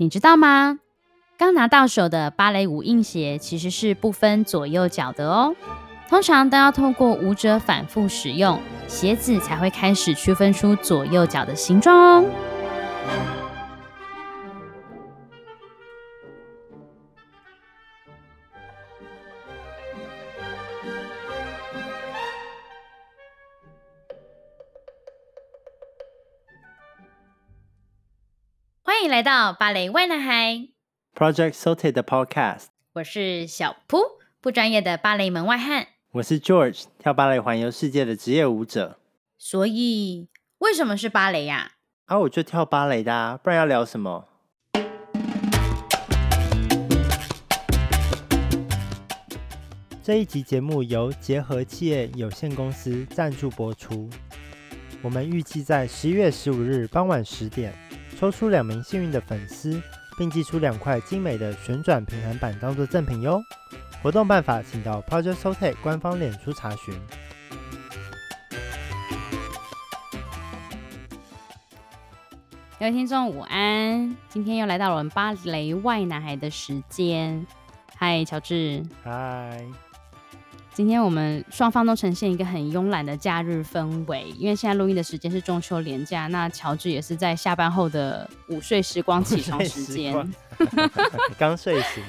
你知道吗？刚拿到手的芭蕾舞硬鞋其实是不分左右脚的哦，通常都要透过舞者反复使用，鞋子才会开始区分出左右脚的形状哦。迎来到芭蕾 why 男孩 Project Sauté 的 Podcast。我是小扑，不专业的芭蕾门外汉。我是 George，跳芭蕾环游世界的职业舞者。所以，为什么是芭蕾呀？啊，我就跳芭蕾的啊，不然要聊什么？这一集节目由结合企业有限公司赞助播出。我们预计在十一月十五日傍晚十点。抽出两名幸运的粉丝，并寄出两块精美的旋转平衡板当做赠品哟。活动办法，请到 Project Sauté 官方脸书查询。各位听众午安，今天又来到了我们芭蕾 why 男孩的时间。嗨，乔治。嗨。今天我们双方都呈现一个很慵懒的假日氛围，因为现在录音的时间是中秋连假，那乔治也是在下班后的午睡时光起床时间，刚睡醒。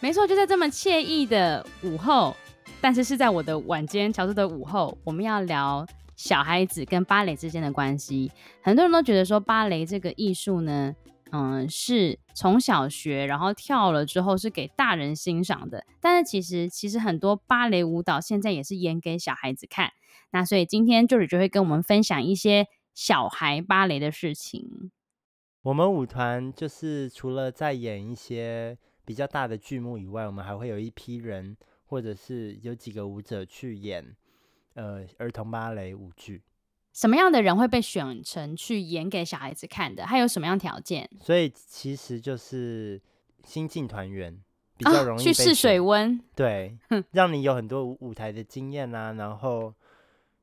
没错，就在这么惬意的午后，但是是在我的晚间，乔治的午后，我们要聊小孩子跟芭蕾之间的关系。很多人都觉得说芭蕾这个艺术呢。嗯，是从小学，然后跳了之后是给大人欣赏的。但是其实，其实很多芭蕾舞蹈现在也是演给小孩子看。那所以今天就是就会跟我们分享一些小孩芭蕾的事情。我们舞团就是除了在演一些比较大的剧目以外，我们还会有一批人，或者是有几个舞者去演呃儿童芭蕾舞剧。什么样的人会被选成去演给小孩子看的？还有什么样条件？所以其实就是新进团员比较容易、啊、去试水温，对，让你有很多舞台的经验啊，然后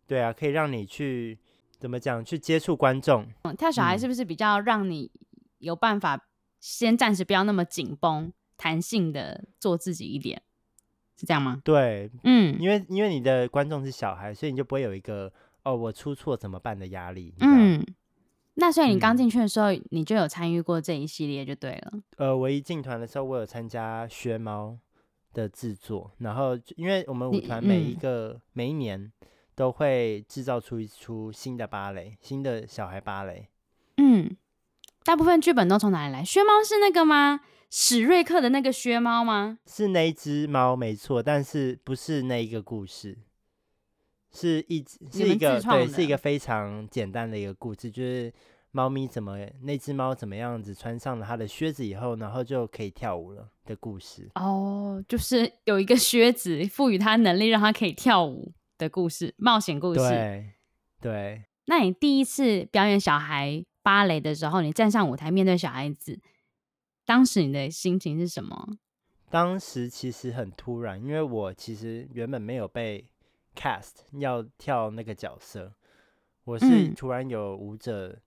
对啊，可以让你去怎么讲，去接触观众。嗯，跳小孩是不是比较让你有办法先暂时不要那么紧绷，弹性的做自己一点，是这样吗？对，嗯，因为因为你的观众是小孩，所以你就不会有一个。哦，我出错怎么办的压力？嗯，那所以你刚进去的时候，嗯，你就有参与过这一系列就对了。呃，我一进团的时候，我有参加靴猫的制作，然后因为我们舞团每一个，嗯，每一年都会制造出一出新的芭蕾，新的小孩芭蕾。嗯，大部分剧本都从哪里来？靴猫是那个吗？史瑞克的那个靴猫吗？是那一只猫没错，但是不是那一个故事。是一是一个对，是一个非常简单的一个故事，就是猫咪怎么那只猫怎么样子穿上了它的靴子以后，然后就可以跳舞了的故事。哦，就是有一个靴子赋予它能力，让它可以跳舞的故事，冒险故事。对对。那你第一次表演小孩芭蕾的时候，你站上舞台面对小孩子，当时你的心情是什么？当时其实很突然，因为我其实原本没有被。Cast 要跳那个角色，我是突然有舞者、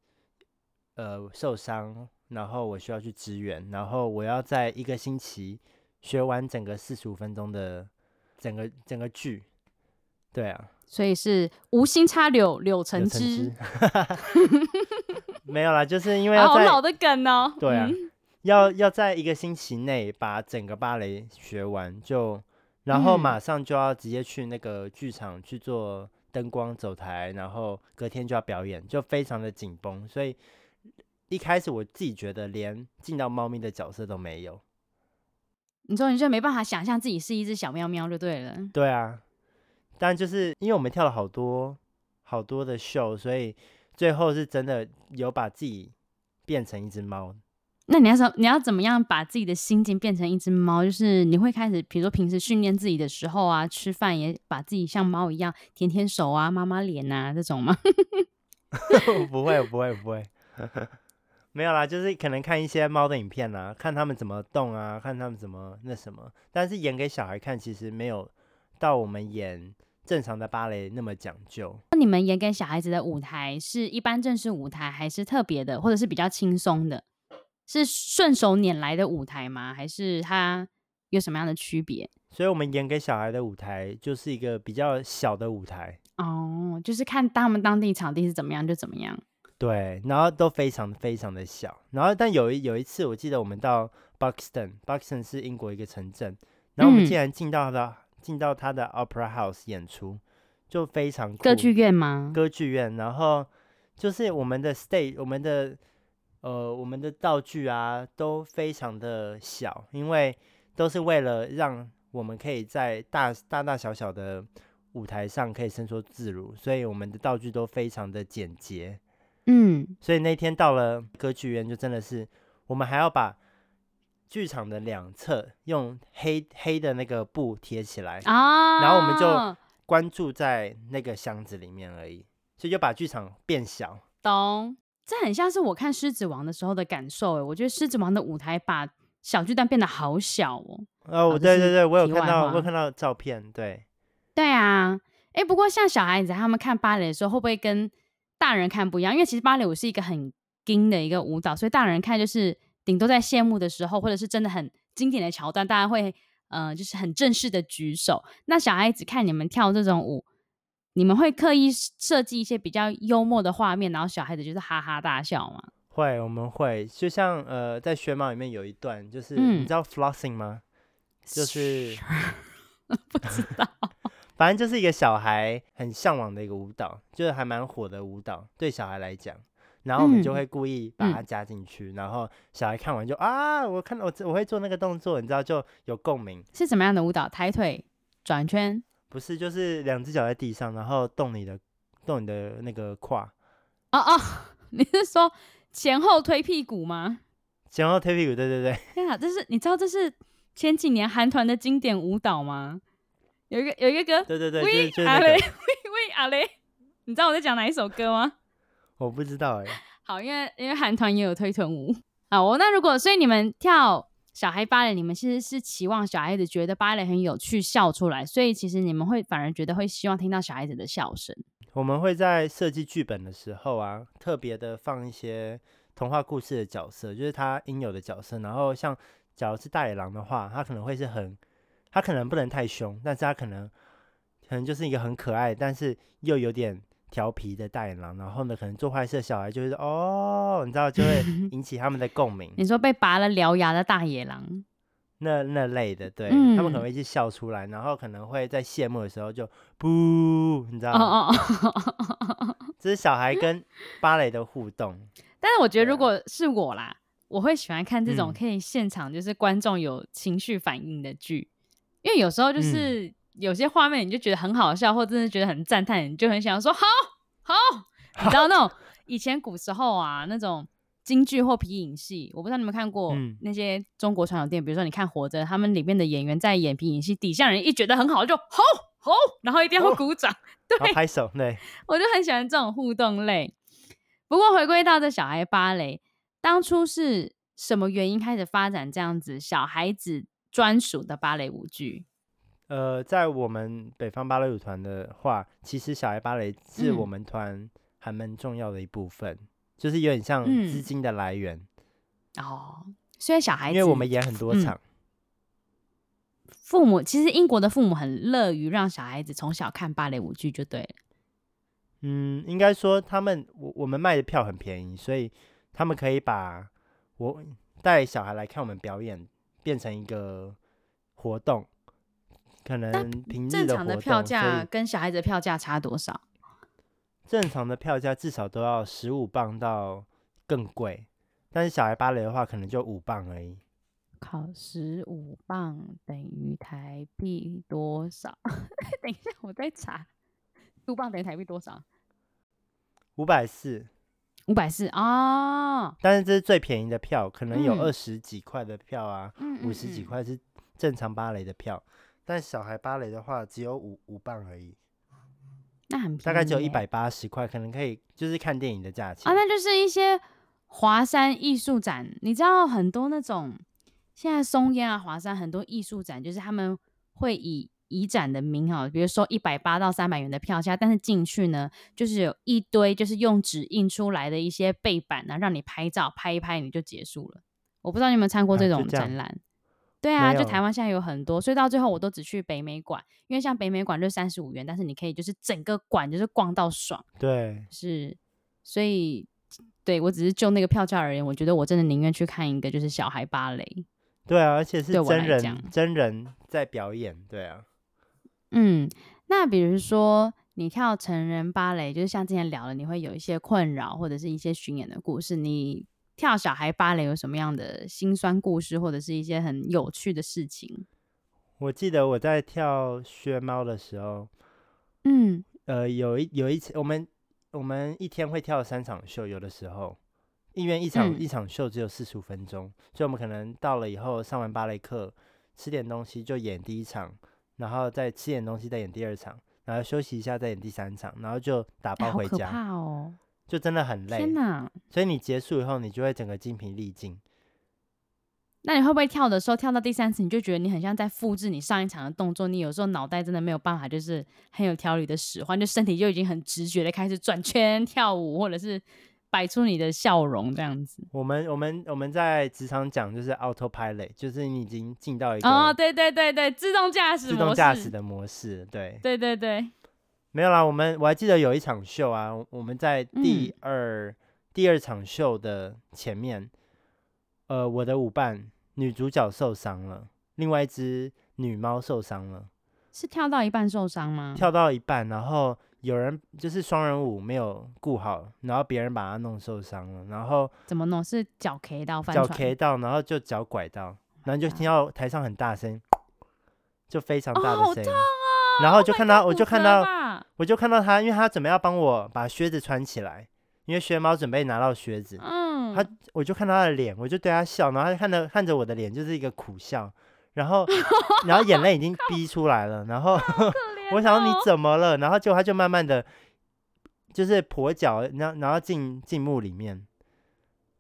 嗯、呃受伤，然后我需要去支援，然后我要在一个星期学完整个四十五分钟的整个整个剧，对啊，所以是无心插柳柳成枝，没有啦，就是因为要好老的梗哦，对啊，嗯、要要在一个星期内把整个芭蕾学完就。然后马上就要直接去那个剧场去做灯光走台，然后隔天就要表演，就非常的紧绷。所以一开始我自己觉得连进到猫咪的角色都没有。你说你就没办法想象自己是一只小喵喵就对了。对啊，但就是因为我们跳了好多好多的秀，所以最后是真的有把自己变成一只猫。那你要怎你要怎么样把自己的心境变成一只猫？就是你会开始，比如说平时训练自己的时候啊，吃饭也把自己像猫一样舔舔手啊、摸摸脸啊这种吗？不会，不会，不会，没有啦，就是可能看一些猫的影片啊，看他们怎么动啊，看他们怎么那什么。但是演给小孩看，其实没有到我们演正常的芭蕾那么讲究。那你们演给小孩子的舞台是一般正式舞台，还是特别的，或者是比较轻松的？是顺手拈来的舞台吗？还是它有什么样的区别？所以我们演给小孩的舞台就是一个比较小的舞台哦，就是看他们当地场地是怎么样就怎么样。对，然后都非常非常的小，然后但有一有一次我记得我们到 Buxton，Buxton 是英国一个城镇，然后我们竟然进到了、嗯、进到他的 Opera House 演出，就非常。歌剧院吗？歌剧院，然后就是我们的 stage，我们的呃我们的道具啊都非常的小，因为都是为了让我们可以在大大大小小的舞台上可以伸缩自如，所以我们的道具都非常的简洁。嗯，所以那天到了歌剧院，就真的是我们还要把剧场的两侧用黑黑的那个布贴起来啊，然后我们就关注在那个箱子里面而已，所以就把剧场变小。懂，这很像是我看《狮子王》的时候的感受诶，我觉得《狮子王》的舞台把小巨蛋变得好小哦。哦，对对对，我有看到，我有看到照片，对，对啊，哎，不过像小孩子他们看芭蕾的时候，会不会跟大人看不一样，因为其实芭蕾舞是一个很精的一个舞蹈，所以大人看就是顶多在谢幕的时候，或者是真的很经典的桥段，大家会呃就是很正式的举手。那小孩子看你们跳这种舞，你们会刻意设计一些比较幽默的画面，然后小孩子就是哈哈大笑吗？会，我们会，就像呃在学猫里面有一段，就是、嗯、你知道 flossing 吗？就是 不知道。反正就是一个小孩很向往的一个舞蹈，就是还蛮火的舞蹈，对小孩来讲。然后我们就会故意把它加进去，嗯、然后小孩看完就啊，我看到我我会做那个动作，你知道就有共鸣。是什么样的舞蹈？抬腿、转圈？不是，就是两只脚在地上，然后动你的动你的那个胯。哦哦，你是说前后推屁股吗？前后推屁股，对对对。天啊，这是你知道这是前几年韩团的经典舞蹈吗？有一个有一个歌，对对对，喂阿雷，喂喂阿雷，你知道我在讲哪一首歌吗？我不知道哎。好，因为因为韩团也有推臀舞。好，我那如果所以你们跳小孩芭蕾，你们其实是期望小孩子觉得芭蕾很有趣，笑出来，所以其实你们会反而觉得会希望听到小孩子的笑声。我们会在设计剧本的时候啊，特别的放一些童话故事的角色，就是他应有的角色。然后像假如是大野狼的话，他可能会是很。他可能不能太凶，但是他可能可能就是一个很可爱，但是又有点调皮的大野狼。然后呢，可能做坏事的小孩就会说：“哦，你知道，就会 引起他们的共鸣。”你说被拔了獠牙的大野狼，那那类的，对、嗯、他们可能会一直笑出来，然后可能会在谢幕的时候就不，你知道吗？哦哦这是小孩跟芭蕾的互动。但是我觉得，如果是我啦，我会喜欢看这种可以现场就是观众有情绪反应的剧。因为有时候就是有些画面，你就觉得很好笑，嗯、或真的觉得很赞叹，你就很想说好好。你知道那种以前古时候啊，那种京剧或皮影戏，我不知道你们看过那些中国传统电影，比如说你看《活着》，他们里面的演员在演皮影戏，底下人一觉得很好，就好好，然后一定要鼓掌，哦、对，拍手，对，我就很喜欢这种互动类。不过回归到这小孩芭蕾，当初是什么原因开始发展这样子小孩子专属的芭蕾舞剧，呃，在我们北方芭蕾舞团的话，其实小孩芭蕾是我们团还蛮重要的一部分，嗯、就是有点像资金的来源、嗯、哦。虽然小孩子，因为我们演很多场、嗯，父母其实英国的父母很乐于让小孩子从小看芭蕾舞剧，就对了。嗯，应该说他们我我们卖的票很便宜，所以他们可以把我带小孩来看我们表演。变成一个活动，可能平正常的票价跟小孩子的票价差多少？正常的票价至少都要十五磅到更贵，但是小孩芭蕾的话，可能就五磅而已。考十五磅等于台币多少？等一下，我再查。十五磅等于台币多少？五百四。五百四啊！但是这是最便宜的票，可能有二十几块的票啊，五十、嗯、几块是正常芭蕾的票，嗯嗯嗯，但小孩芭蕾的话只有五五磅而已，那很便宜，大概只有一百八十块，可能可以就是看电影的价钱啊。那就是一些华山艺术展，你知道很多那种现在松烟啊、华山很多艺术展，就是他们会以。移展的名哈，比如说一百八到三百元的票价，但是进去呢，就是有一堆就是用纸印出来的一些背板呢，让你拍照拍一拍你就结束了。我不知道你有没有参过这种展览。啊对啊，就台湾现在有很多，所以到最后我都只去北美馆，因为像北美馆就三十五元，但是你可以就是整个馆就是逛到爽。对，是，所以对我只是就那个票价而言，我觉得我真的宁愿去看一个就是小孩芭蕾。对啊，而且是真人真人在表演。对啊，嗯，那比如说你跳成人芭蕾，就是像之前聊了，你会有一些困扰或者是一些巡演的故事，你。跳小孩芭蕾有什么样的辛酸故事，或者是一些很有趣的事情？我记得我在跳薛猫的时候，嗯，呃，有一有一次，我们我们一天会跳三场秀，有的时候，因为一场、嗯、一场秀只有四十五分钟，所以我们可能到了以后上完芭蕾课，吃点东西就演第一场，然后再吃点东西再演第二场，然后休息一下再演第三场，然后就打包回家。欸、好可怕哦！就真的很累，天哪！所以你结束以后，你就会整个精疲力尽。那你会不会跳的时候，跳到第三次，你就觉得你很像在复制你上一场的动作？你有时候脑袋真的没有办法，就是很有条理的使唤，就身体就已经很直觉的开始转圈跳舞，或者是摆出你的笑容这样子。我们我们我们在职场讲就是 autopilot，就是你已经进到一个哦，对对对对，自动驾驶自动驾驶的模式，对对对对。没有啦，我们我还记得有一场秀啊，我们在第二、嗯、第二场秀的前面，呃，我的舞伴女主角受伤了，另外一只女猫受伤了，是跳到一半受伤吗？跳到一半，然后有人就是双人舞没有顾好，然后别人把她弄受伤了，然后怎么弄？是脚 K 到翻脚 K 到，然后就脚拐到，然后就听到台上很大声，就非常大的声音。哦然后就看到，我就看到，我就看到他，因为他准备要帮我把靴子穿起来，因为薛猫准备拿到靴子。嗯，他我就看到他的脸，我就对他笑，然后他就看着看着我的脸，就是一个苦笑，然后 然后眼泪已经逼出来了，然后 我想说你怎么了？然后就他就慢慢的，就是跛脚，然后然后进进墓里面。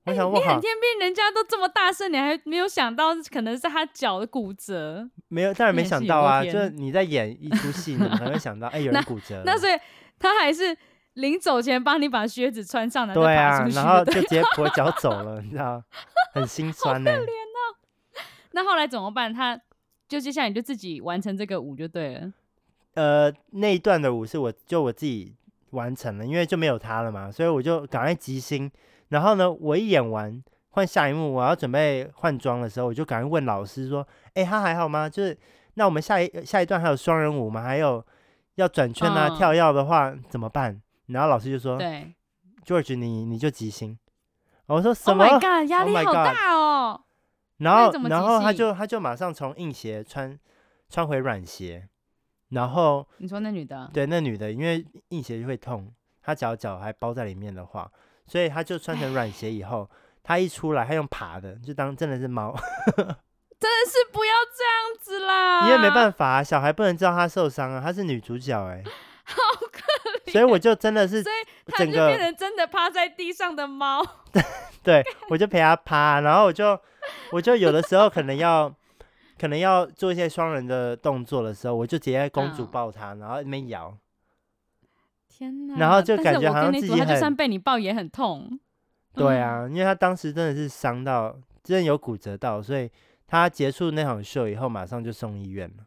我想我、欸、你很天兵，人家都这么大声，你还没有想到可能是他脚的骨折？没有，当然没想到啊！就是你在演一出戏，你可能会想到，哎、欸，有人骨折那。那所以他还是临走前帮你把靴子穿上了，对啊，然后就直接跛脚走了，你知道，很心酸呢、欸。可怜哦。那后来怎么办？他就接下来你就自己完成这个舞就对了。呃，那一段的舞是我就我自己完成了，因为就没有他了嘛，所以我就赶快即兴。然后呢，我一演完换下一幕，我要准备换装的时候，我就赶快问老师说：“哎，他还好吗？就是那我们下一下一段还有双人舞吗？还有要转圈啊、哦、跳跃的话怎么办？”然后老师就说：“对，George，你你就即兴。”我说：“什么？Oh my God，压力好大哦。”然后然后他就他就马上从硬鞋穿穿回软鞋，然后你说那女的？对，那女的因为硬鞋就会痛，她脚脚还包在里面的话。所以他就穿成软鞋以后，他一出来，他用爬的，就当真的是猫。真的是不要这样子啦！因为没办法啊，小孩不能知道他受伤啊，她是女主角哎、欸，好可怜。所以我就真的是，所以他就变成真的趴在地上的猫。对，我就陪他趴，然后我就我就有的时候可能要可能要做一些双人的动作的时候，我就直接公主抱他，然后那边摇。天哪！然后就感觉好像自己很，他就算被你抱也很痛。对啊，嗯、因为他当时真的是伤到，真的有骨折到，所以他结束那场秀以后，马上就送医院了。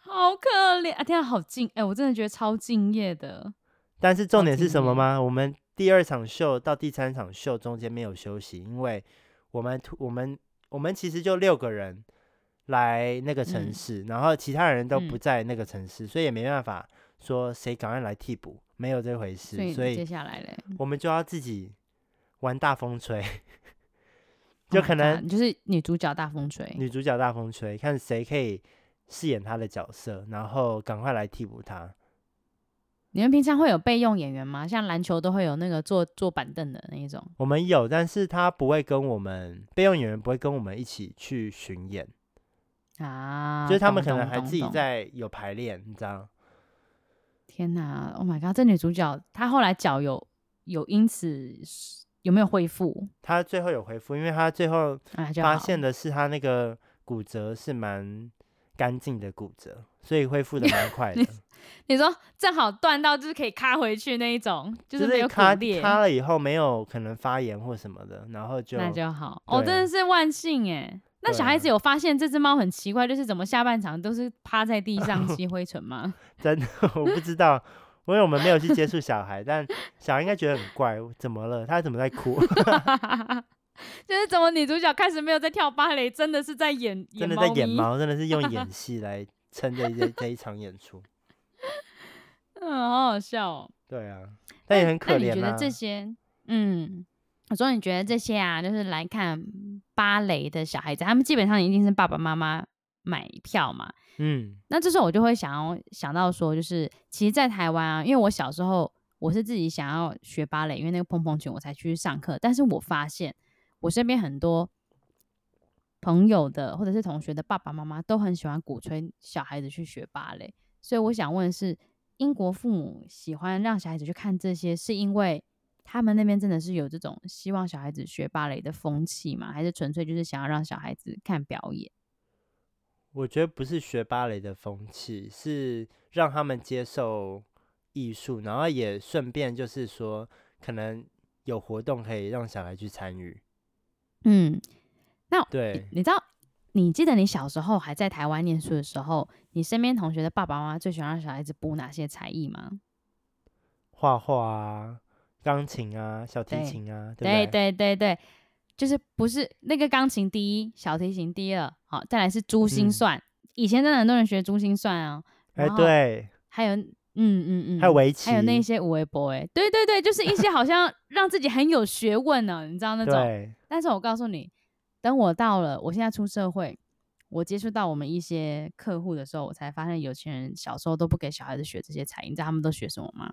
好可怜啊！天啊，好敬哎，我真的觉得超敬业的。但是重点是什么吗？我们第二场秀到第三场秀中间没有休息，因为我们我们我们其实就六个人来那个城市，嗯、然后其他人都不在那个城市，嗯、所以也没办法说谁赶快来替补。没有这回事，所以接下来嘞，我们就要自己玩大风吹，就可能、oh、就是女主角大风吹，女主角大风吹，看谁可以饰演她的角色，然后赶快来替补她。你们平常会有备用演员吗？像篮球都会有那个坐坐板凳的那一种。我们有，但是他不会跟我们备用演员不会跟我们一起去巡演啊，就是他们可能还自己在有排练，你知道。天呐，Oh my god！这女主角她后来脚有有因此有没有恢复？她最后有恢复，因为她最后发现的是她那个骨折是蛮干净的骨折，所以恢复的蛮快的。你说正好断到就是可以卡回去那一种，就是没有卡裂，卡了以后没有可能发炎或什么的，然后就那就好。哦，真的是万幸哎。那小孩子有发现这只猫很奇怪，就是怎么下半场都是趴在地上 吸灰尘吗？真的我不知道，因为我们没有去接触小孩，但小孩应该觉得很怪，怎么了？他怎么在哭？就是怎么女主角开始没有在跳芭蕾，真的是在演，真的在演猫，真的是用演戏来撑这一这一场演出。嗯，好好笑哦。对啊，但也很可怜啊。你觉得这些，嗯，我说你觉得这些啊，就是来看芭蕾的小孩子，他们基本上一定是爸爸妈妈买票嘛。嗯，那这时候我就会想要想到说，就是其实，在台湾啊，因为我小时候我是自己想要学芭蕾，因为那个蓬蓬裙我才去上课，但是我发现。我身边很多朋友的或者是同学的爸爸妈妈都很喜欢鼓吹小孩子去学芭蕾，所以我想问的是，英国父母喜欢让小孩子去看这些，是因为他们那边真的是有这种希望小孩子学芭蕾的风气吗？还是纯粹就是想要让小孩子看表演？我觉得不是学芭蕾的风气，是让他们接受艺术，然后也顺便就是说，可能有活动可以让小孩去参与。嗯，那对，你知道，你记得你小时候还在台湾念书的时候，你身边同学的爸爸妈妈最喜欢让小孩子补哪些才艺吗？画画啊，钢琴啊，小提琴啊，对对，对对对，就是不是那个钢琴第一，小提琴第二，好，再来是珠心算，嗯、以前真的很多人学珠心算啊，哎对，还有。嗯嗯嗯，还有围棋，还有那些微博哎，对对对，就是一些好像让自己很有学问呢，你知道那种。但是我告诉你，等我到了，我现在出社会，我接触到我们一些客户的时候，我才发现有钱人小时候都不给小孩子学这些才艺，你知道他们都学什么吗？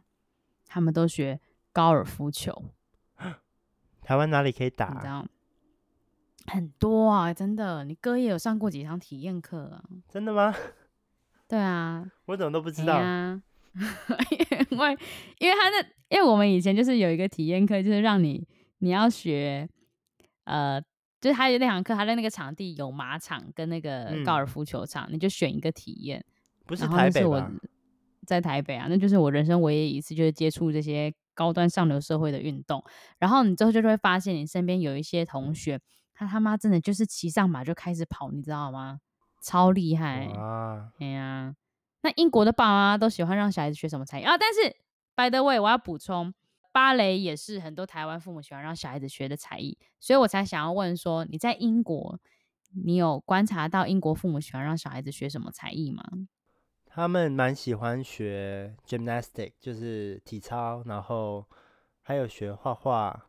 他们都学高尔夫球。台湾哪里可以打？你知道？很多啊，真的。你哥也有上过几堂体验课啊？真的吗？对啊。我怎么都不知道啊。因为，因为他的，因为我们以前就是有一个体验课，就是让你你要学，呃，就是他有那堂课，他在那个场地有马场跟那个高尔夫球场，嗯、你就选一个体验。不是台北吗？在台北啊，那就是我人生唯一一次就是接触这些高端上流社会的运动。然后你之后就会发现，你身边有一些同学，他他妈真的就是骑上马就开始跑，你知道吗？超厉害啊！哎呀。那英国的爸妈都喜欢让小孩子学什么才艺啊？但是，by the way，我要补充，芭蕾也是很多台湾父母喜欢让小孩子学的才艺，所以我才想要问说，你在英国，你有观察到英国父母喜欢让小孩子学什么才艺吗？他们蛮喜欢学 gymnastic，就是体操，然后还有学画画，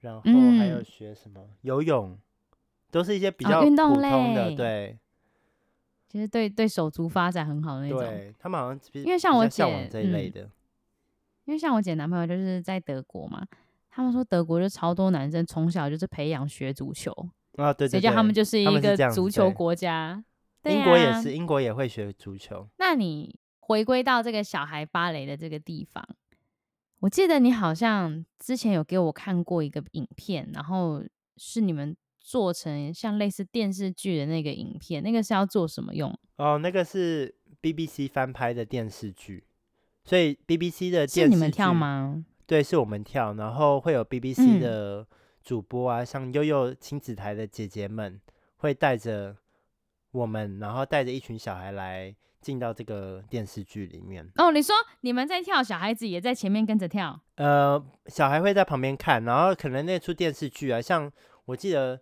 然后还有学什么、嗯、游泳，都是一些比较普通的，哦、对。其实对对手足发展很好的那种，对他们好像因为像我姐这一类的、嗯，因为像我姐男朋友就是在德国嘛，他们说德国就超多男生从小就是培养学足球啊，对，对，对，谁叫他们就是一个足球国家，对对啊、英国也是，英国也会学足球。那你回归到这个小孩芭蕾的这个地方，我记得你好像之前有给我看过一个影片，然后是你们。做成像类似电视剧的那个影片，那个是要做什么用？哦，那个是 BBC 翻拍的电视剧，所以 BBC 的电视剧是你们跳吗？对，是我们跳，然后会有 BBC 的主播啊，嗯、像悠悠亲子台的姐姐们会带着我们，然后带着一群小孩来进到这个电视剧里面。哦，你说你们在跳，小孩子也在前面跟着跳？呃，小孩会在旁边看，然后可能那出电视剧啊，像我记得。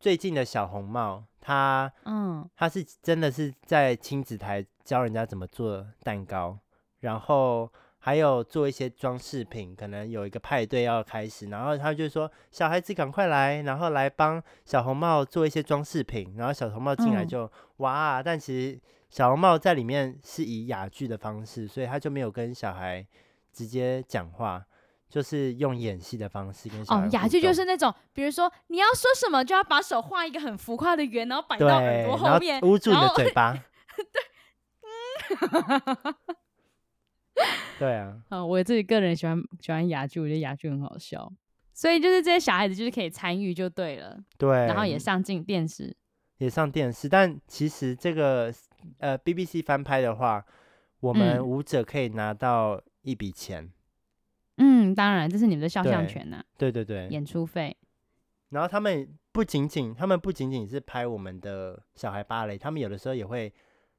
最近的小红帽，他嗯，他是真的是在亲子台教人家怎么做蛋糕，然后还有做一些装饰品，可能有一个派对要开始，然后他就说小孩子赶快来，然后来帮小红帽做一些装饰品，然后小红帽进来就、嗯、哇，但其实小红帽在里面是以哑剧的方式，所以他就没有跟小孩直接讲话。就是用演戏的方式跟小孩哦，哑剧就是那种，比如说你要说什么，就要把手画一个很浮夸的圆，然后摆到耳朵后面，捂住你的嘴巴。对，嗯，对啊。嗯，我自己个人喜欢喜欢哑剧，我觉得哑剧很好笑，所以就是这些小孩子就是可以参与就对了。对，然后也上进电视，也上电视，但其实这个呃 BBC 翻拍的话，我们舞者可以拿到一笔钱。嗯，当然，这是你们的肖像权呐、啊。对对对，演出费。然后他们不仅仅，他们不仅仅是拍我们的小孩芭蕾，他们有的时候也会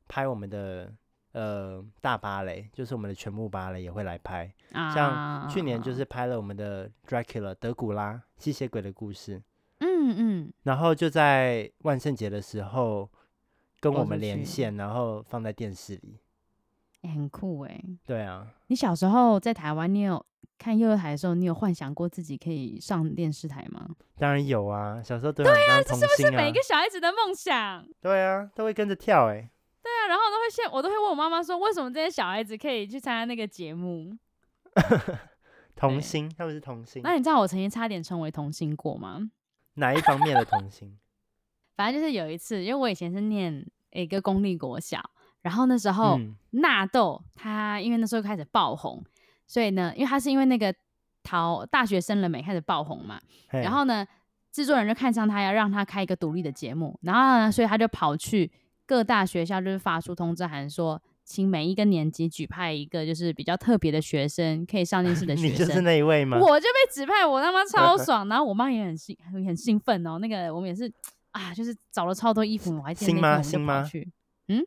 拍我们的呃大芭蕾，就是我们的全部芭蕾也会来拍。啊、像去年就是拍了我们的 Dracula 德古拉吸血鬼的故事。嗯嗯。然后就在万圣节的时候跟我们连线，然后放在电视里。欸、很酷哎。对啊。你小时候在台湾，你有？看幼儿台的时候，你有幻想过自己可以上电视台吗？当然有啊，小时候都很、啊、对啊，这是不是每一个小孩子的梦想？对啊，都会跟着跳哎、欸。然后都会现，我都会问我妈妈说，为什么这些小孩子可以去参加那个节目？童星，他们是童星。那你知道我曾经差点成为童星过吗？哪一方面的童星？反正就是有一次，因为我以前是念一个公立国小，然后那时候纳豆他因为那时候开始爆红。所以呢，因为他是因为那个逃大学生了没开始爆红嘛，然后呢，制作人就看上他，要让他开一个独立的节目，然后呢，所以他就跑去各大学校，就是发出通知函说，请每一个年级举派一个就是比较特别的学生，可以上电视的 学生。你就是那一位吗？我就被指派，我他妈 超爽，然后我妈也很兴很兴奋哦。那个我们也是啊，就是找了超多衣服，我还记得那天我们就跑去，嗯，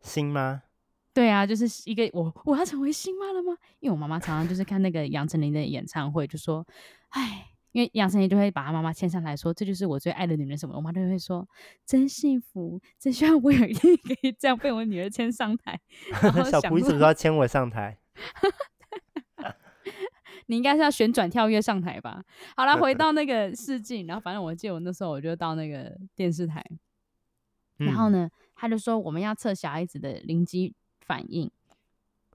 新吗？对啊，就是一个我我要成为新妈了吗？因为我妈妈常常就是看那个杨丞琳的演唱会，就说，哎，因为杨丞琳就会把她妈妈牵上来说，这就是我最爱的女人什么，我妈就会说，真幸福，真希望我有一天可以这样被我女儿牵上台。小脯，你什么时牵我上台？你应该是要旋转跳跃上台吧？好了，回 到那个试镜，然后反正我记得我那时候我就到那个电视台，然后呢，他就说我们要测小孩子的灵机。反应，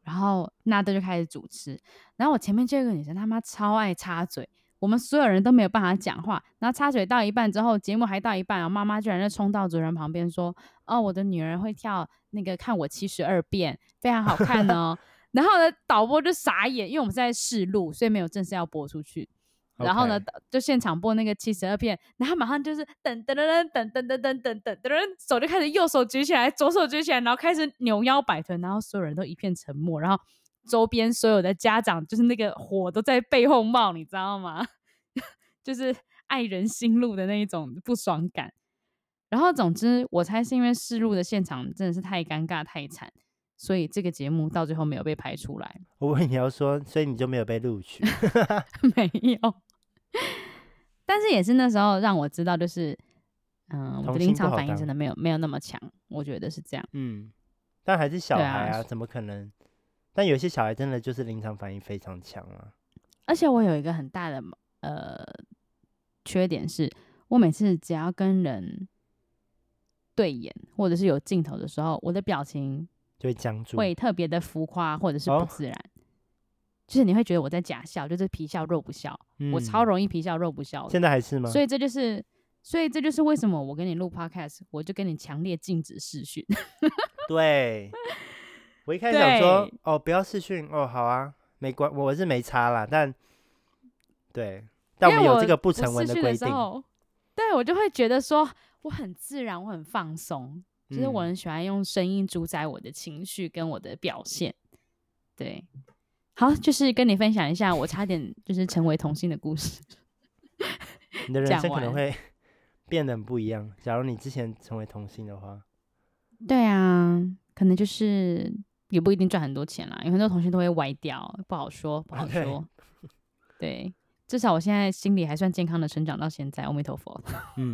然后纳豆就开始主持，然后我前面就有一个女生，他妈超爱插嘴，我们所有人都没有办法讲话。然后插嘴到一半之后，节目还到一半，然后妈妈居然就冲到主持人旁边说：“哦，我的女儿会跳那个看我七十二变，非常好看 哦。”然后呢，导播就傻眼，因为我们是在试录，所以没有正式要播出去。然后呢.就现场播那个七十二变，然后马上就是噔噔噔噔噔噔噔噔噔噔，手就开始右手举起来，左手举起来，然后开始扭腰摆臀，然后所有人都一片沉默，然后周边所有的家长就是那个火都在背后冒，你知道吗？就是爱人心路的那一种不爽感。然后总之，我猜是因为试录的现场真的是太尴尬太惨，所以这个节目到最后没有被拍出来。我问你要说，所以你就没有被录取？没有。但是也是那时候让我知道，就是，嗯、呃，我的临场反应真的没有没有那么强，我觉得是这样。嗯，但还是小孩啊，啊怎么可能？但有些小孩真的就是临场反应非常强啊。而且我有一个很大的呃缺点是，我每次只要跟人对眼或者是有镜头的时候，我的表情就会僵住，会特别的浮夸或者是不自然。哦就是你会觉得我在假笑，就是皮笑肉不笑，嗯、我超容易皮笑肉不笑的。现在还是吗？所以这就是，所以这就是为什么我跟你录 podcast，我就跟你强烈禁止视讯。对，我一开始想说，哦，不要试训，哦，好啊，没关，我是没差啦。但，对，但我们有这个不成文的规定。对，我就会觉得说，我很自然，我很放松，就是我很喜欢用声音主宰我的情绪跟我的表现。对。好，就是跟你分享一下我差点就是成为童星的故事。你的人生可能会 变得很不一样。假如你之前成为童星的话，对啊，可能就是也不一定赚很多钱啦，有很多童星都会歪掉，不好说，不好说。对，至少我现在心里还算健康的成长到现在，阿弥陀佛。嗯，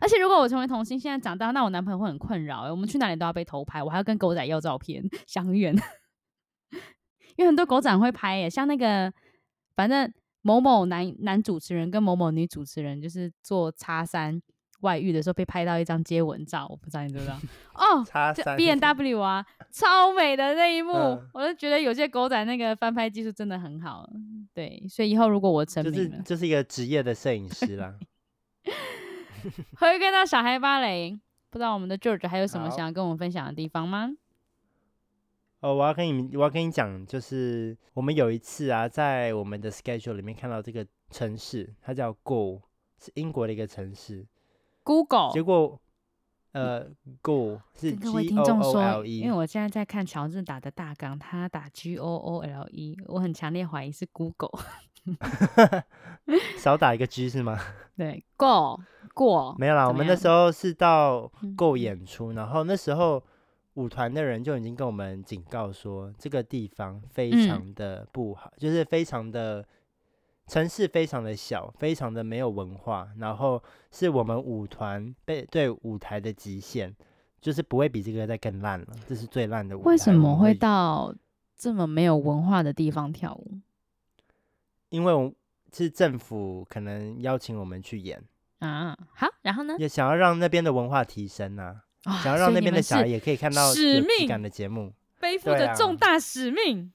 而且如果我成为童星，现在长大，那我男朋友会很困扰，欸。我们去哪里都要被偷拍，我还要跟狗仔要照片，相远。因为很多狗仔会拍耶，像那个，反正某某男男主持人跟某某女主持人，就是做叉三外遇的时候被拍到一张接吻照，我不知道你知不知道？哦，叉三 B&W 啊，超美的那一幕，嗯、我就觉得有些狗仔那个翻拍技术真的很好。对，所以以后如果我成名了，就是就是一个职业的摄影师啦。回归到小孩芭蕾，不知道我们的 George 还有什么想要跟我们分享的地方吗？哦，我要跟你，我要跟你讲，就是我们有一次啊，在我们的 schedule 里面看到这个城市，它叫 Go，是英国的一个城市。Google。结果，呃，Goal 是 G 各位听众说 E，因为我现在在看乔治打的大纲，他打 G O O L E，我很强烈怀疑是 Google。少打一个 G 是吗？对，Go 过没有啦，我们那时候是到 Go 嗯演出，然后那时候舞团的人就已经跟我们警告说，这个地方非常的不好，嗯、就是非常的城市非常的小，非常的没有文化，然后是我们舞团被对舞台的极限，就是不会比这个再更烂了，这是最烂的舞台。为什么会到这么没有文化的地方跳舞？因为我是政府可能邀请我们去演啊，好，然后呢？也想要让那边的文化提升啊，哦、想要让那边的小孩也可以看到使命感的节目，背负着重大使命。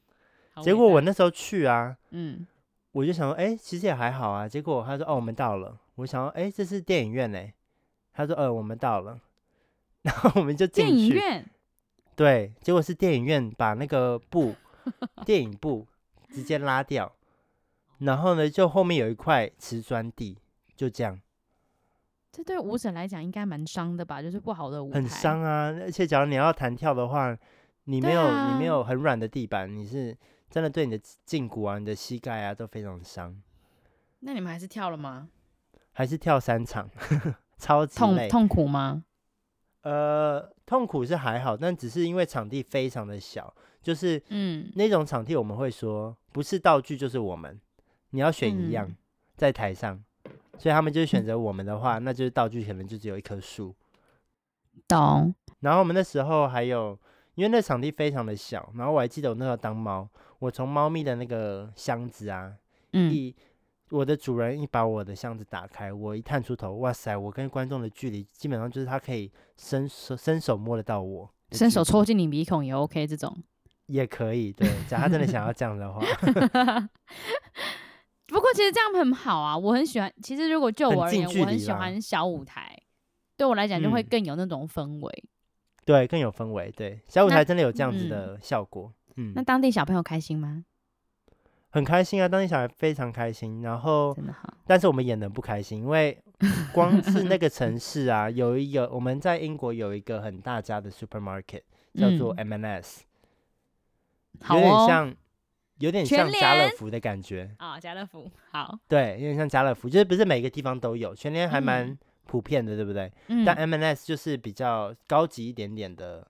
啊、结果我那时候去啊，嗯，我就想说，哎、欸，其实也还好啊。结果他说，哦，我们到了。我想说，哎、欸，这是电影院呢。他说，呃，我们到了。然后我们就进去。电影院。对，结果是电影院把那个布，电影布直接拉掉。然后呢，就后面有一块瓷砖地，就这样。这对舞者来讲应该蛮伤的吧？就是不好的舞台。很伤啊！而且假如你要弹跳的话，你没有、啊、你没有很软的地板，你是真的对你的胫骨啊、你的膝盖啊都非常伤。那你们还是跳了吗？还是跳三场，超级累。痛痛苦吗？呃，痛苦是还好，但只是因为场地非常的小，就是嗯，那种场地我们会说不是道具就是我们。你要选一样，在台上，嗯、所以他们就选择 我们的话，嗯、那就是道具可能就只有一棵树。懂。然后我们那时候还有，因为那场地非常的小，然后我还记得我那时候当猫，我从猫咪的那个箱子啊，嗯、一我的主人一把我的箱子打开，我一探出头，哇塞，我跟观众的距离基本上就是他可以伸手伸手摸得到我，伸手戳进你鼻孔也 OK，这种也可以。对，假如他真的想要这样的话。不过其实这样很好啊，我很喜欢。其实如果就我而言，很我很喜欢小舞台，对我来讲就会更有那种氛围、嗯。对，更有氛围。对，小舞台真的有这样子的效果。嗯，嗯，那当地小朋友开心吗？很开心啊，当地小孩非常开心。然后，真的好。但是我们演的不开心，因为光是那个城 市啊，有一个我们在英国有一个很大家的 supermarket 叫做 M&S，、嗯、有点像。哦有点像家乐福的感觉啊，家乐福好，对，有点像家乐福，就是不是每个地方都有，全年还蛮普遍的，嗯、对不对？嗯、但 M&S 就是比较高级一点点的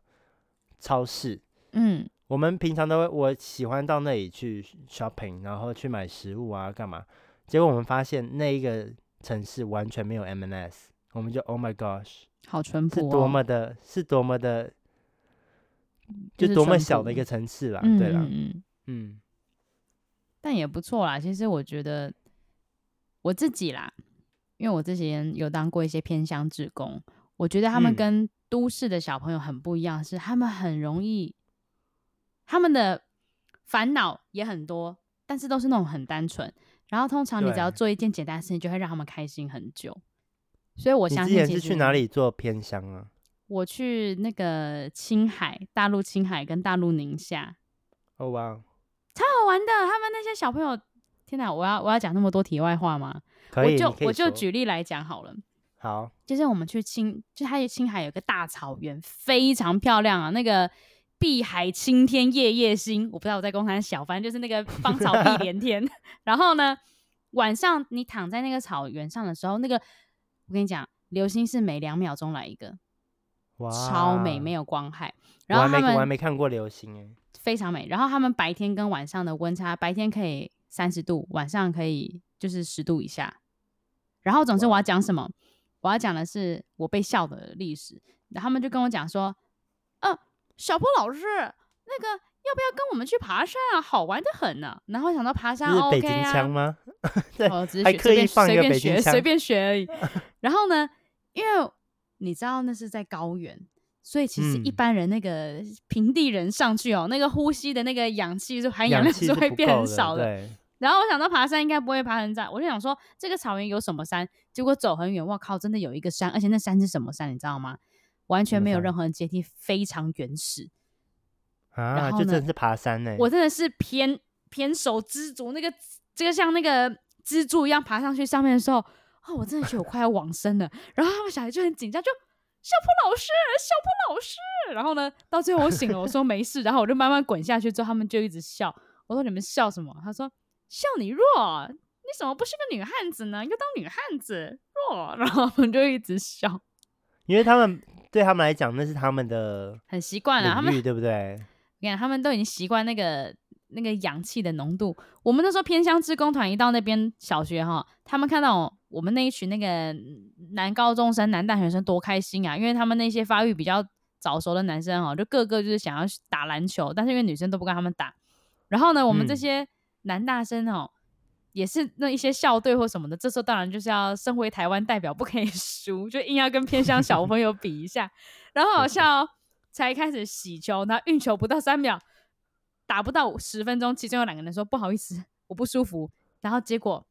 超市。嗯，我们平常都会，我喜欢到那里去 shopping，然后去买食物啊，干嘛？结果我们发现那一个城市完全没有 M&S，我们就 Oh my gosh，好淳朴、哦，是多么的，是多么的，就多么小的一个城市啦，对啦，嗯。嗯但也不错啦，其实我觉得我自己啦，因为我之前有当过一些偏乡志工，我觉得他们跟都市的小朋友很不一样，是他们很容易，他们的烦恼也很多，但是都是那种很单纯。然后通常你只要做一件简单的事情，就会让他们开心很久。所以我相信，你之前是去哪里做偏乡啊？我去那个青海，大陆青海跟大陆宁夏。哦哇。超好玩的，他们那些小朋友，天哪！我要我要讲那么多题外话吗？可以，我就我就举例来讲好了。好，就是我们去青，就它青海有个大草原，非常漂亮啊。那个碧海青天夜夜心，我不知道我在公山小，反正就是那个芳草碧连天。然后呢，晚上你躺在那个草原上的时候，那个我跟你讲，流星是每两秒钟来一个，哇，超美，没有光害。然后他们我还没看过流星哎。非常美，然后他们白天跟晚上的温差，白天可以三十度，晚上可以就是十度以下。然后总之我要讲什么？我要讲的是我被笑的历史。然后他们就跟我讲说：“嗯、呃，小波老师，那个要不要跟我们去爬山啊？好玩得很呢、啊。”然后想到爬山 OK 啊？是北京腔吗？我只是还刻意放一个北京腔，随便学而已。然后呢，因为你知道那是在高原。所以其实一般人那个平地人上去哦，嗯、那个呼吸的那个氧气就含氧量是会变很少的。的然后我想到爬山应该不会爬很窄，我就想说这个草原有什么山？结果走很远，哇靠，真的有一个山，而且那山是什么山？你知道吗？完全没有任何阶梯，非常原始。啊，然后就真的是爬山呢。我真的是偏偏手知足，那个这个像那个蜘蛛一样爬上去上面的时候，哦，我真的觉得我快要往生了。然后他们小孩就很紧张，就。小普老师，小普老师。然后呢，到最后我醒了，我说没事，然后我就慢慢滚下去，之后他们就一直笑。我说你们笑什么？他说笑你弱，你怎么不是个女汉子呢？又当女汉子弱，然后我们就一直笑，因为他们对他们来讲那是他们的很习惯了，他们对不对？你看他们都已经习惯那个。那个氧气的浓度，我们那时候偏乡志工团一到那边小学哈，他们看到我们那一群那个男高中生、男大学生多开心啊！因为他们那些发育比较早熟的男生哈，就个个就是想要打篮球，但是因为女生都不跟他们打。然后呢，我们这些男大生哦，嗯、也是那一些校队或什么的，这时候当然就是要身为台湾代表不可以 输，就硬要跟偏乡小朋友比一下。然后好像才开始洗球，然后运球不到三秒。打不到十分钟，其中有两个人说不好意思，我不舒服，然后结果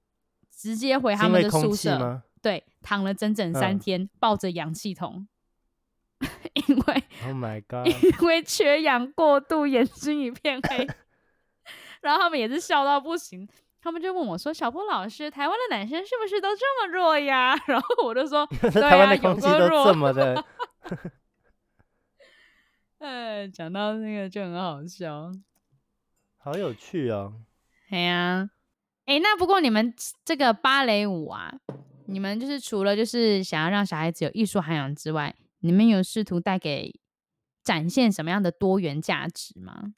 直接回他们的宿舍，对，躺了整整三天，嗯、抱着氧气筒，因为 Oh my God，因为缺氧过度，眼睛一片黑，然后他们也是笑到不行，他们就问我说：“小波老师，台湾的男生是不是都这么弱呀？” 然后我就说：“对啊，台湾的空气都这么的。”哎，讲到那个就很好笑。好有趣哦！哎呀，哎，那不过你们这个芭蕾舞啊，你们就是除了就是想要让小孩子有艺术涵养之外，你们有试图带给展现什么样的多元价值吗？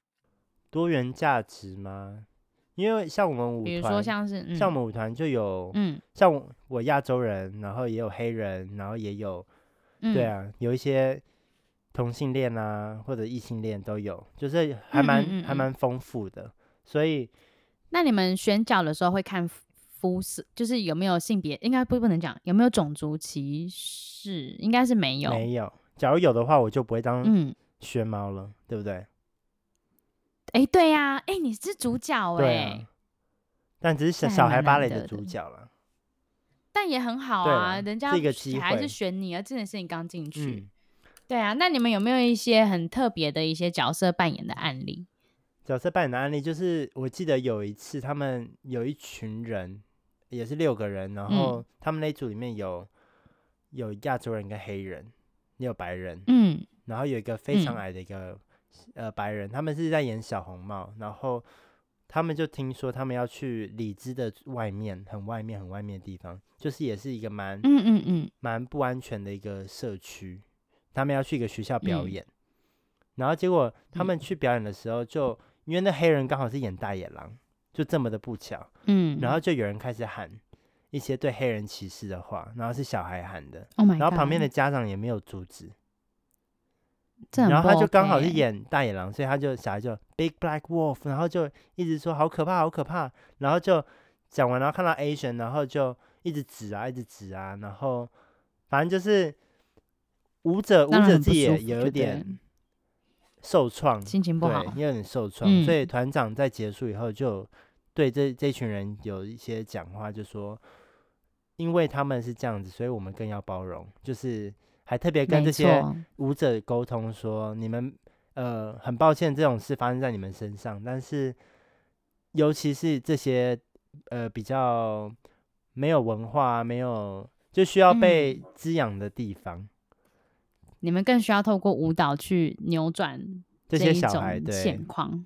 多元价值吗？因为像我们舞团，比如说像是、嗯、像我们舞团就有，嗯，像我我亚洲人，然后也有黑人，然后也有，嗯、对啊，有一些。同性恋啊，或者异性恋都有，就是还蛮、还蛮丰富的。所以，那你们选角的时候会看肤色，就是有没有性别？应该不不能讲有没有种族歧视？应该是没有。没有。假如有的话，我就不会当嗯学猫了，嗯、对不对？哎、欸，对呀、啊，哎、欸，你是主角哎、欸啊，但只是小小孩芭蕾的主角了。但也很好啊，人家还是选你啊，真的是你刚进去。嗯对啊，那你们有没有一些很特别的一些角色扮演的案例？角色扮演的案例就是，我记得有一次，他们有一群人，也是六个人，然后他们那组里面有有亚洲人跟黑人，也有白人，嗯，然后有一个非常矮的一个、嗯、呃白人，他们是在演小红帽，然后他们就听说他们要去里兹的外面，很外面很外面的地方，就是也是一个蛮嗯嗯嗯。蛮不安全的一个社区。他们要去一个学校表演，嗯、然后结果他们去表演的时候就，就、嗯、因为那黑人刚好是演大野狼，就这么的不巧，嗯，然后。就有人开始喊一些对黑人歧视的话，然后是小孩喊的，oh、然后旁边的家长也没有阻止，然后他就刚好是演大野狼，所以他就小孩就 Big Black Wolf，然后就一直说好可怕，好可怕，然后就讲完，然后看到 Asian，然后就一直指啊，一直指啊，然后反正就是。舞者舞者自己也有点受创，心情不好，也有点受创。嗯、所以团长在结束以后，就对这这群人有一些讲话，就说，因为他们是这样子，所以我们更要包容。就是还特别跟这些舞者沟通说，你们呃很抱歉这种事发生在你们身上，但是尤其是这些呃比较没有文化、没有就需要被滋养的地方。嗯你们更需要透过舞蹈去扭转这些小孩的现。况，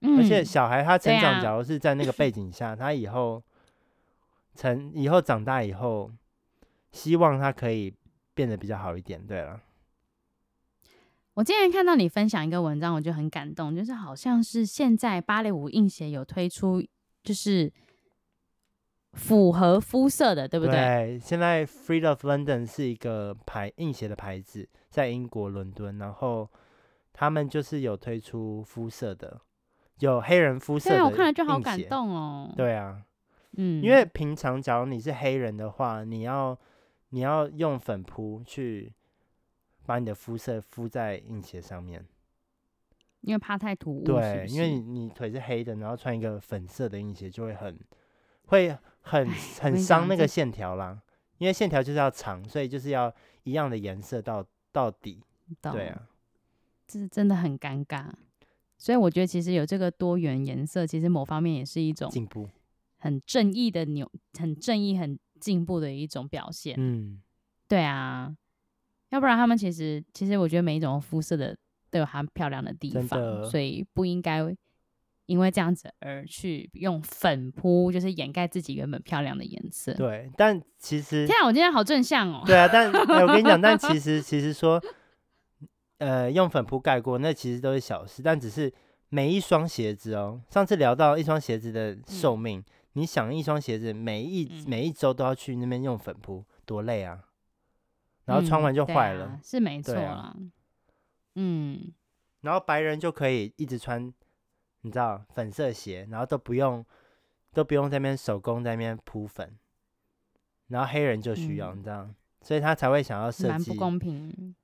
而且小孩他成长，假如是在那个背景下，他以后成以后长大以后，希望他可以变得比较好一点。对了，我今天看到你分享一个文章，我就很感动，就是好像是现在芭蕾舞硬鞋有推出，就是。符合肤色的，对不对？对，现在 Feet of London 是一个牌硬鞋的牌子，在英国伦敦，然后他们就是有推出肤色的，有黑人肤色的。对，我看了就好感动哦。对啊，嗯，因为平常假如你是黑人的话，你要你要用粉扑去把你的肤色敷在硬鞋上面，因为怕太突兀。对，是是因为你腿是黑的，然后穿一个粉色的硬鞋就会很会。很很伤那个线条啦，因为线条就是要长，所以就是要一样的颜色到到底。对啊，这是真的很尴尬。所以我觉得其实有这个多元颜色，其实某方面也是一种进步，很正义的扭，很正义、很进步的一种表现。嗯，对啊。要不然他们其实其实我觉得每一种肤色的都有它漂亮的地方，所以不应该因为这样子而去用粉扑，就是掩盖自己原本漂亮的颜色。对，但其实天啊，我今天好正向哦。对啊，但、欸、我跟你讲，但其实 其实说，呃，用粉扑盖过那其实都是小事，但只是每一双鞋子哦。上次聊到一双鞋子的寿命，嗯、你想一双鞋子每一、嗯、每一周都要去那边用粉扑，多累啊！然后穿完就坏了，嗯啊、是没错啦。啊、嗯，然后白人就可以一直穿。你知道粉色鞋，然后都不用都不用在那边手工在那边铺粉，然后黑人就需要，嗯、你知道，所以他才会想要设计不公平，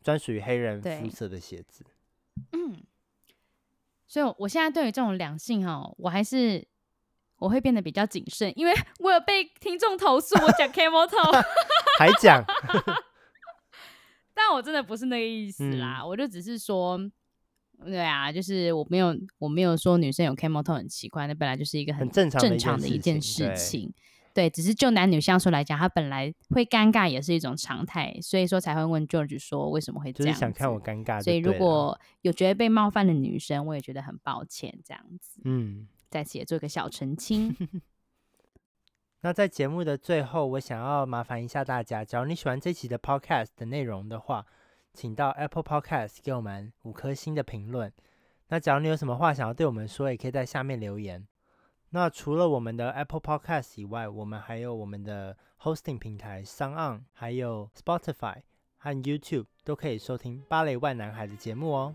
专属于黑人肤色的鞋子。嗯，所以我现在对于这种两性哈，我还是我会变得比较谨慎，因为我有被听众投诉我讲 camel toe，还讲，但我真的不是那个意思啦，嗯、我就只是说。对啊，就是我没有我没有说女生有 camel toe 很奇怪，那本来就是一个很正常的一件事情。对，只是就男女相处来讲，他本来会尴尬也是一种常态，所以说才会问 George 说为什么会这样，就是想看我尴尬。所以如果有觉得被冒犯的女生，我也觉得很抱歉，这样子。嗯，在此也做个小澄清。那在节目的最后，我想要麻烦一下大家，假如你喜欢这期的 podcast 的内容的话。请到 Apple Podcast 给我们五颗星的评论。那假如你有什么话想要对我们说，也可以在下面留言。那除了我们的 Apple Podcast 以外，我们还有我们的 Hosting 平台 SoundOn，还有 Spotify 和 YouTube 都可以收听《芭蕾 why 男孩》的节目哦。